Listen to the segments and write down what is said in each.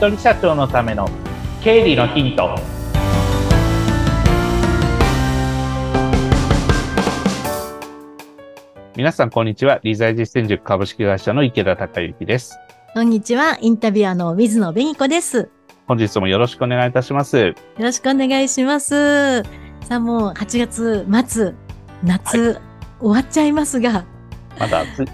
人社長のための経理のヒント。皆さんこんにちは。理財実践塾株式会社の池田孝之です。こんにちは。インタビュアーの水野紅子です。本日もよろしくお願いいたします。よろしくお願いします。さあもう8月末夏、はい、終わっちゃいますが。まだ暑い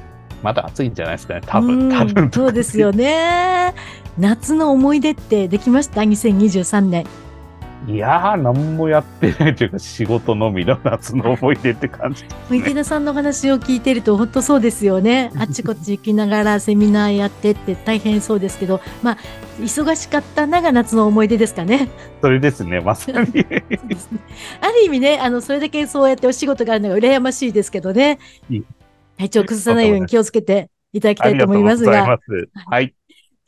まだ暑いんじゃないですかね。多分多分。そうですよね夏の思い出ってできました？2023年いやー、何もやってないというか、仕事のみの夏の思い出って感じ、ね、池田さんの話を聞いてると、本当そうですよね。あっちこっち行きながらセミナーやってって大変そうですけど、まあ、忙しかったなが夏の思い出ですかね。それですね、まさに。ね、ある意味ね、あの、それだけそうやってお仕事があるのが羨ましいですけどね。体調崩さないように気をつけていただきたいと思いますが。はい。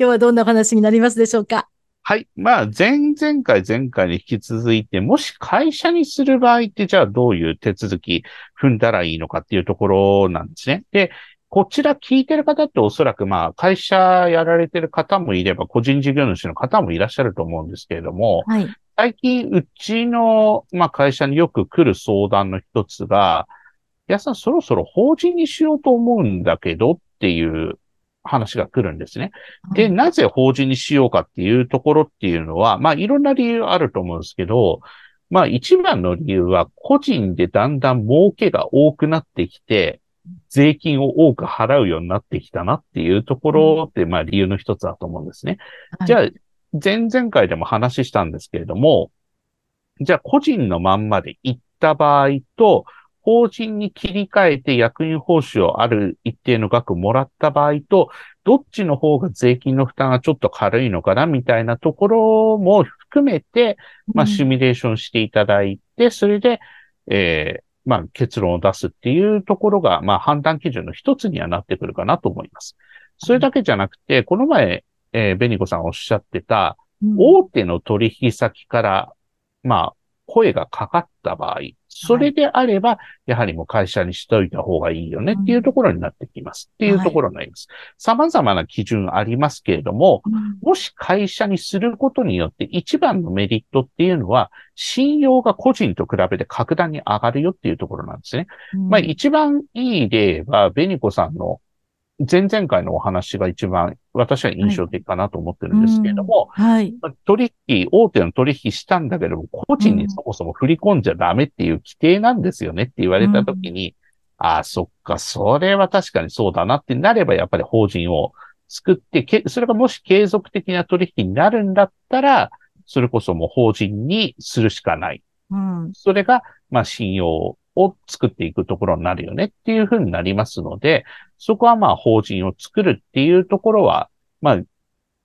今日はどんな話になりますでしょうか？はい。まあ、前々回、前回に引き続いて、もし会社にする場合って、じゃあどういう手続き踏んだらいいのかっていうところなんですね。で、こちら聞いてる方っておそらくまあ、会社やられてる方もいれば、個人事業主の方もいらっしゃると思うんですけれども、はい、最近、うちの、まあ、会社によく来る相談の一つが、やさんそろそろ法人にしようと思うんだけどっていう話が来るんですね。で、なぜ法人にしようかっていうところっていうのは、まあいろんな理由あると思うんですけど、まあ一番の理由は個人でだんだん儲けが多くなってきて、税金を多く払うようになってきたなっていうところって、まあ理由の一つだと思うんですね。じゃあ、前々回でも話したんですけれども、じゃあ個人のまんまで行った場合と、法人に切り替えて役員報酬をある一定の額もらった場合と、どっちの方が税金の負担がちょっと軽いのかなみたいなところも含めて、まあ、シミュレーションしていただいて、それで、えー、まあ、結論を出すっていうところが、まあ、判断基準の一つにはなってくるかなと思います。それだけじゃなくて、この前、えー、ベニコさんおっしゃってた、大手の取引先から、まあ、声がかかった場合、それであれば、やはりもう会社にしといた方がいいよねっていうところになってきます。っていうところになります。様々な基準ありますけれども、もし会社にすることによって一番のメリットっていうのは、信用が個人と比べて格段に上がるよっていうところなんですね。まあ一番いい例は、ベニコさんの前々回のお話が一番私は印象的かなと思ってるんですけれども、はい、取引、大手の取引したんだけども、個人にそもそも振り込んじゃダメっていう規定なんですよねって言われたときに、うん、ああ、そっか、それは確かにそうだなってなれば、やっぱり法人を作って、それがもし継続的な取引になるんだったら、それこそもう法人にするしかない。うん、それが、まあ信用を作っていくところになるよねっていうふうになりますので、そこはまあ法人を作るっていうところは、まあ、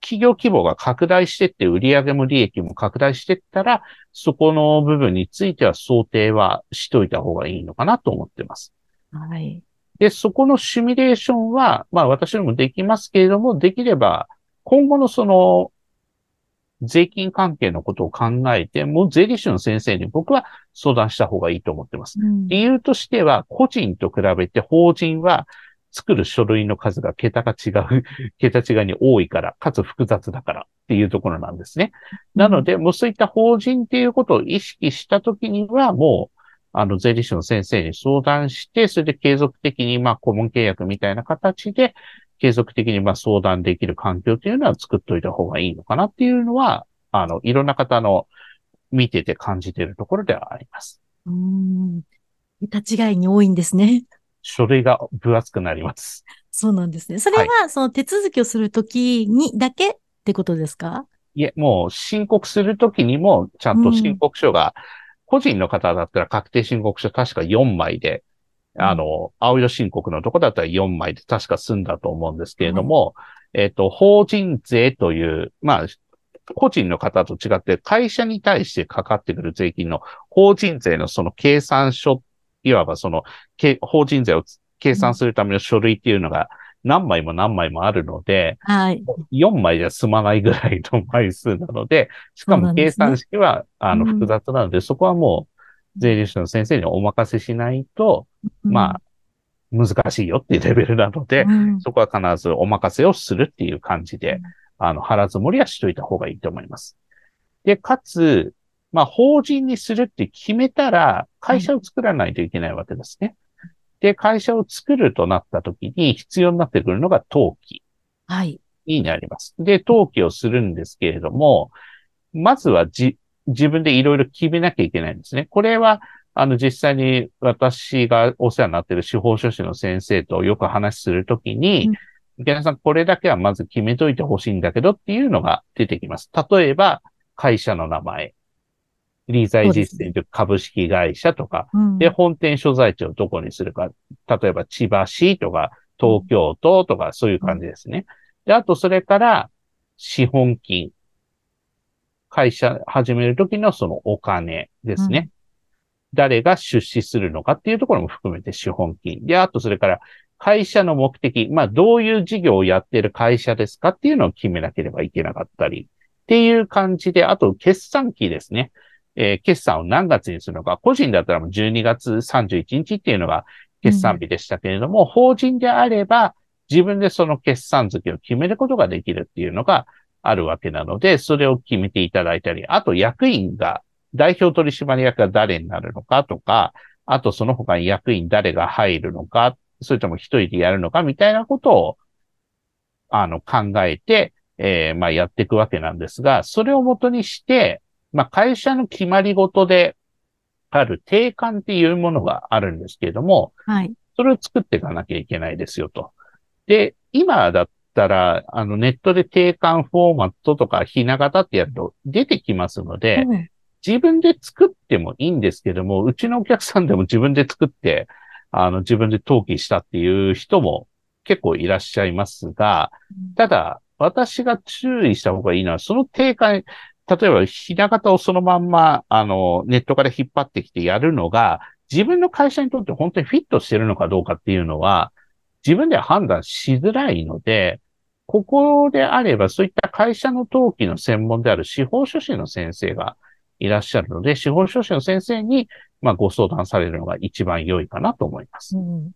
企業規模が拡大してって、売上も利益も拡大していったら、そこの部分については想定はしといた方がいいのかなと思ってます。はい。で、そこのシミュレーションは、まあ私にもできますけれども、できれば、今後のその税金関係のことを考えて、もう税理士の先生に僕は相談した方がいいと思ってます。うん、理由としては、個人と比べて法人は作る書類の数が桁が違う、桁違いに多いから、かつ複雑だからっていうところなんですね。なので、もうそういった法人っていうことを意識したときには、もう、あの、税理士の先生に相談して、それで継続的に、まあ、顧問契約みたいな形で、継続的にまあ相談できる環境というのは作っといた方がいいのかなっていうのは、あの、いろんな方の見てて感じているところではあります。うん。立ち違いに多いんですね。書類が分厚くなります。そうなんですね。それは、その手続きをするときにだけってことですか？いえ、もう申告するときにも、ちゃんと申告書が、個人の方だったら確定申告書確か4枚であの、青色申告のとこだったら4枚で確か済んだと思うんですけれども、うん、えっ、と、法人税という、まあ、個人の方と違って会社に対してかかってくる税金の法人税のその計算書、いわばその法人税を計算するための書類っていうのが何枚も何枚もあるので、はい、4枚じゃ済まないぐらいの枚数なので、しかも計算式は、ね、あの複雑なので、うん、そこはもう税理士の先生にお任せしないと、うん、まあ、難しいよっていうレベルなので、うん、そこは必ずお任せをするっていう感じで、あの、腹積もりはしといた方がいいと思います。で、かつ、まあ、法人にするって決めたら、会社を作らないといけないわけですね。で、会社を作るとなった時に必要になってくるのが登記はい。になります。で、登記をするんですけれども、まずはじ、自分でいろいろ決めなきゃいけないんですね。これは、あの、実際に私がお世話になっている司法書士の先生とよく話するときに、池田さん、これだけはまず決めといてほしいんだけどっていうのが出てきます。例えば、会社の名前、理財実践という株式会社とか、うんで、本店所在地をどこにするか。例えば、千葉市とか、東京都とか、そういう感じですね。で、あと、それから、資本金。会社始めるときのそのお金ですね。誰が出資するのかっていうところも含めて資本金。で、あと、それから、会社の目的。まあ、どういう事業をやっている会社ですかっていうのを決めなければいけなかったり。っていう感じで、あと、決算期ですね。えー決算を何月にするのか。個人だったらもう12月31日っていうのが決算日でしたけれども、法人であれば自分でその決算月を決めることができるっていうのがあるわけなので、それを決めていただいたり、あと役員が、代表取締役が誰になるのかとか、あとその他に役員誰が入るのか、それとも一人でやるのかみたいなことを、あの、考えて、えーまあ、やっていくわけなんですが、それをもとにして、まあ、会社の決まりごとである定款っていうものがあるんですけれども、はい。それを作っていかなきゃいけないですよと。で、今だったら、あの、ネットで定款フォーマットとかひな形ってやると出てきますので、うん自分で作ってもいいんですけども、うちのお客さんでも自分で作って、あの、自分で登記したっていう人も結構いらっしゃいますが、ただ、私が注意した方がいいのは、その定款、例えば、ひな形をそのまんま、あの、ネットから引っ張ってきてやるのが、自分の会社にとって本当にフィットしてるのかどうかっていうのは、自分では判断しづらいので、ここであれば、そういった会社の登記の専門である司法書士の先生がいらっしゃるので、司法書士の先生に、まあ、ご相談されるのが一番良いかなと思います。うん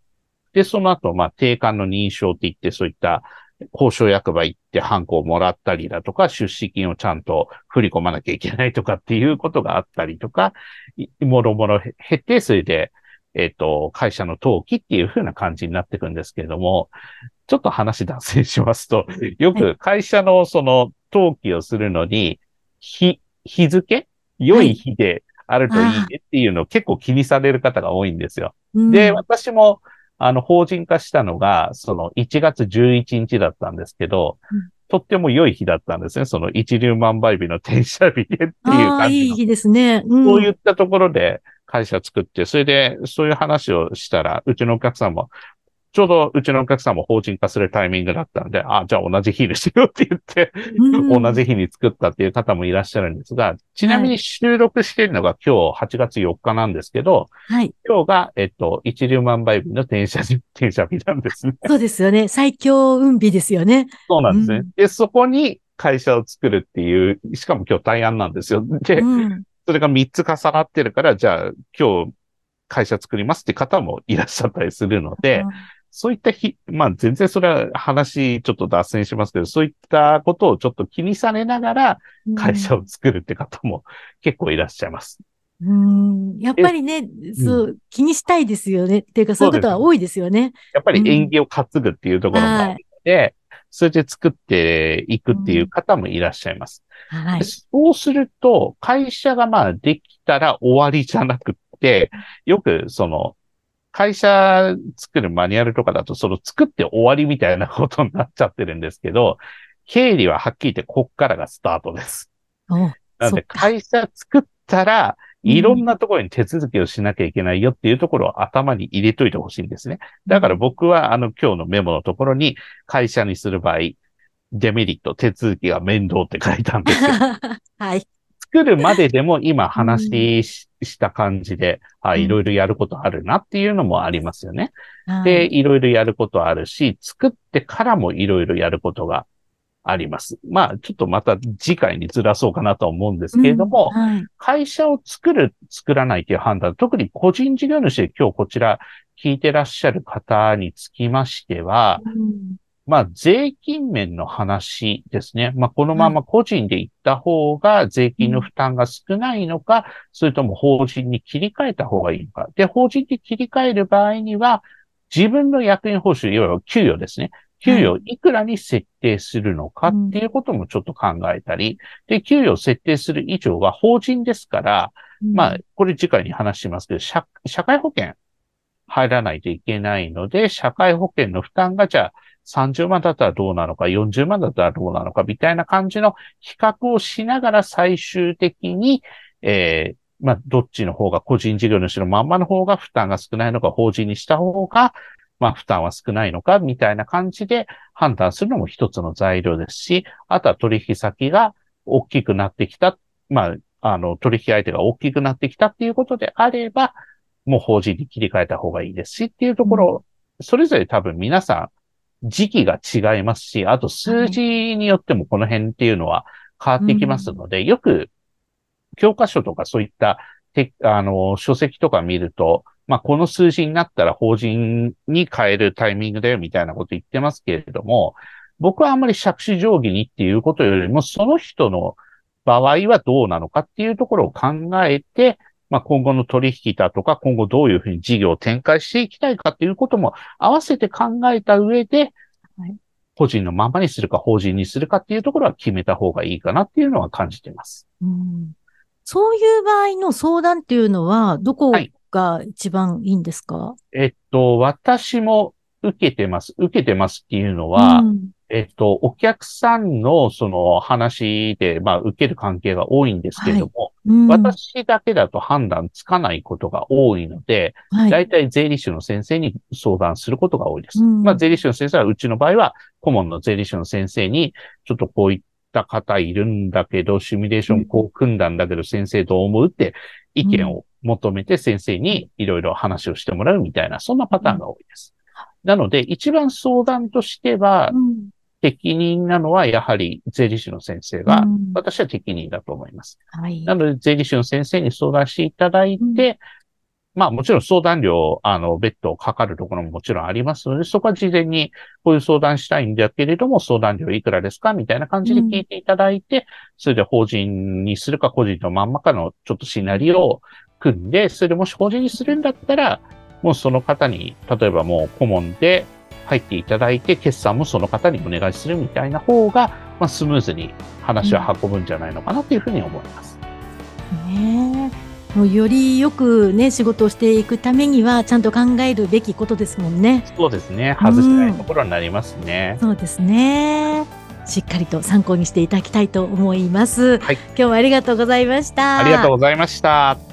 で、その後、まあ、定款の認証って言って、そういった交渉役場行ってハンコをもらったりだとか、出資金をちゃんと振り込まなきゃいけないとかっていうことがあったりとか、いもろもろ減って、それで、えっ、と、会社の登記っていう風な感じになっていくんですけれども、ちょっと話脱線しますと、よく会社のその登記をするのに、日、日付？良い日であるといいねっていうのを結構気にされる方が多いんですよ。うん。で、私も、あの、法人化したのが、その1月11日だったんですけど、うんとっても良い日だったんですね。その一粒万倍日の転写日でっていう感じの。いい日ですね。うんそういったところで会社作って、それでそういう話をしたら、うちのお客さんも、ちょうどうちのお客さんも法人化するタイミングだったんで、あ、じゃあ同じ日にしようって言って、うん同じ日に作ったっていう方もいらっしゃるんですが、ちなみに収録しているのが今日8月4日なんですけど、はい。今日が、えっと、一粒万倍日の転写日、転写日なんですね。そうですよね。最強運日ですよね。そうなんですね。うんで、そこに会社を作るっていう、しかも今日対案なんですよ。で、うん。それが3つ重なってるから、じゃあ今日会社作りますって方もいらっしゃったりするので、そういった日、まあ全然それは話ちょっと脱線しますけど、そういったことをちょっと気にされながら会社を作るって方も結構いらっしゃいます。うん。やっぱりね、そう、気にしたいですよね。っていうか、そういうことは多いですよね。やっぱり縁起を担ぐっていうところもあるので、それで作っていくっていう方もいらっしゃいます。はい。そうすると、会社がまあできたら終わりじゃなくって、よくその、会社作るマニュアルとかだと、その作って終わりみたいなことになっちゃってるんですけど、経理ははっきり言ってこっからがスタートです。お なので、会社作ったら、うんいろんなところに手続きをしなきゃいけないよっていうところを頭に入れといてほしいんですね。だから僕は、あの、今日のメモのところに、会社にする場合、デメリット、手続きが面倒って書いたんですよ。はい。作るまででも今話し,、した感じで、あ、うんいろいろやることあるなっていうのもありますよね。はいで、いろいろやることあるし、作ってからもいろいろやることがあります。まあ、ちょっとまた次回にずらそうかなとは思うんですけれども、うんはい。会社を作る、作らないという判断、特に個人事業主で今日こちら聞いてらっしゃる方につきましては、うんまあ、税金面の話ですね。まあ、このまま個人で行った方が税金の負担が少ないのか、それとも法人に切り替えた方がいいのか。で、法人に切り替える場合には、自分の役員報酬、いわゆる給与ですね。給与をいくらに設定するのかっていうこともちょっと考えたり、で、給与を設定する以上は法人ですから、まあ、これ次回に話しますけど、社会保険入らないといけないので、社会保険の負担がじゃあ30万だったらどうなのか、40万だったらどうなのか、みたいな感じの比較をしながら最終的に、えー、まあ、どっちの方が個人事業主のまんまの方が負担が少ないのか、法人にした方が、まあ、負担は少ないのか、みたいな感じで判断するのも一つの材料ですし、あとは取引先が大きくなってきた、まあ、あの、取引相手が大きくなってきたっていうことであれば、もう法人に切り替えた方がいいですしっていうところ、それぞれ多分皆さん時期が違いますし、あと数字によってもこの辺っていうのは変わってきますので、よく教科書とかそういったあの、書籍とか見ると、まあ、この数字になったら法人に変えるタイミングだよみたいなこと言ってますけれども、僕はあんまり借子定規にっていうことよりも、その人の場合はどうなのかっていうところを考えて、まあ、今後の取引だとか、今後どういうふうに事業を展開していきたいかっていうことも合わせて考えた上で、個人のままにするか法人にするかっていうところは決めた方がいいかなっていうのは感じています。うん、そういう場合の相談っていうのは、どこが一番いいんですか、はい、えっと、私も受けてます。受けてますっていうのは、うん、えっと、お客さんのその話で、まあ、受ける関係が多いんですけれども、はい。うん、私だけだと判断つかないことが多いので、はい、大体税理士の先生に相談することが多いです。うん、まあ、税理士の先生は、うちの場合は、顧問の税理士の先生に、ちょっとこういった方いるんだけど、シミュレーションこう組んだんだけど、先生どう思うって意見を求めて先生にいろいろ話をしてもらうみたいな、そんなパターンが多いです。なので、一番相談としては、適任なのはやはり税理士の先生が、私は適任だと思います。はい、なので、税理士の先生に相談していただいて、うん、まあもちろん相談料、あの、別途かかるところももちろんありますので、そこは事前にこういう相談したいんだけれども、相談料いくらですかみたいな感じで聞いていただいて、うん、それで法人にするか個人のまんまかのちょっとシナリオを組んで、それでもし法人にするんだったら、もうその方に、例えばもう顧問で、入っていただいて、決算もその方にお願いするみたいな方が、まあ、スムーズに話を運ぶんじゃないのかなというふうに思います。ねもうよりよくね、仕事をしていくためには、ちゃんと考えるべきことですもんね。そうですね。外せないところになりますね。うん、そうですね。しっかりと参考にしていただきたいと思います。はい。今日はありがとうございました。ありがとうございました。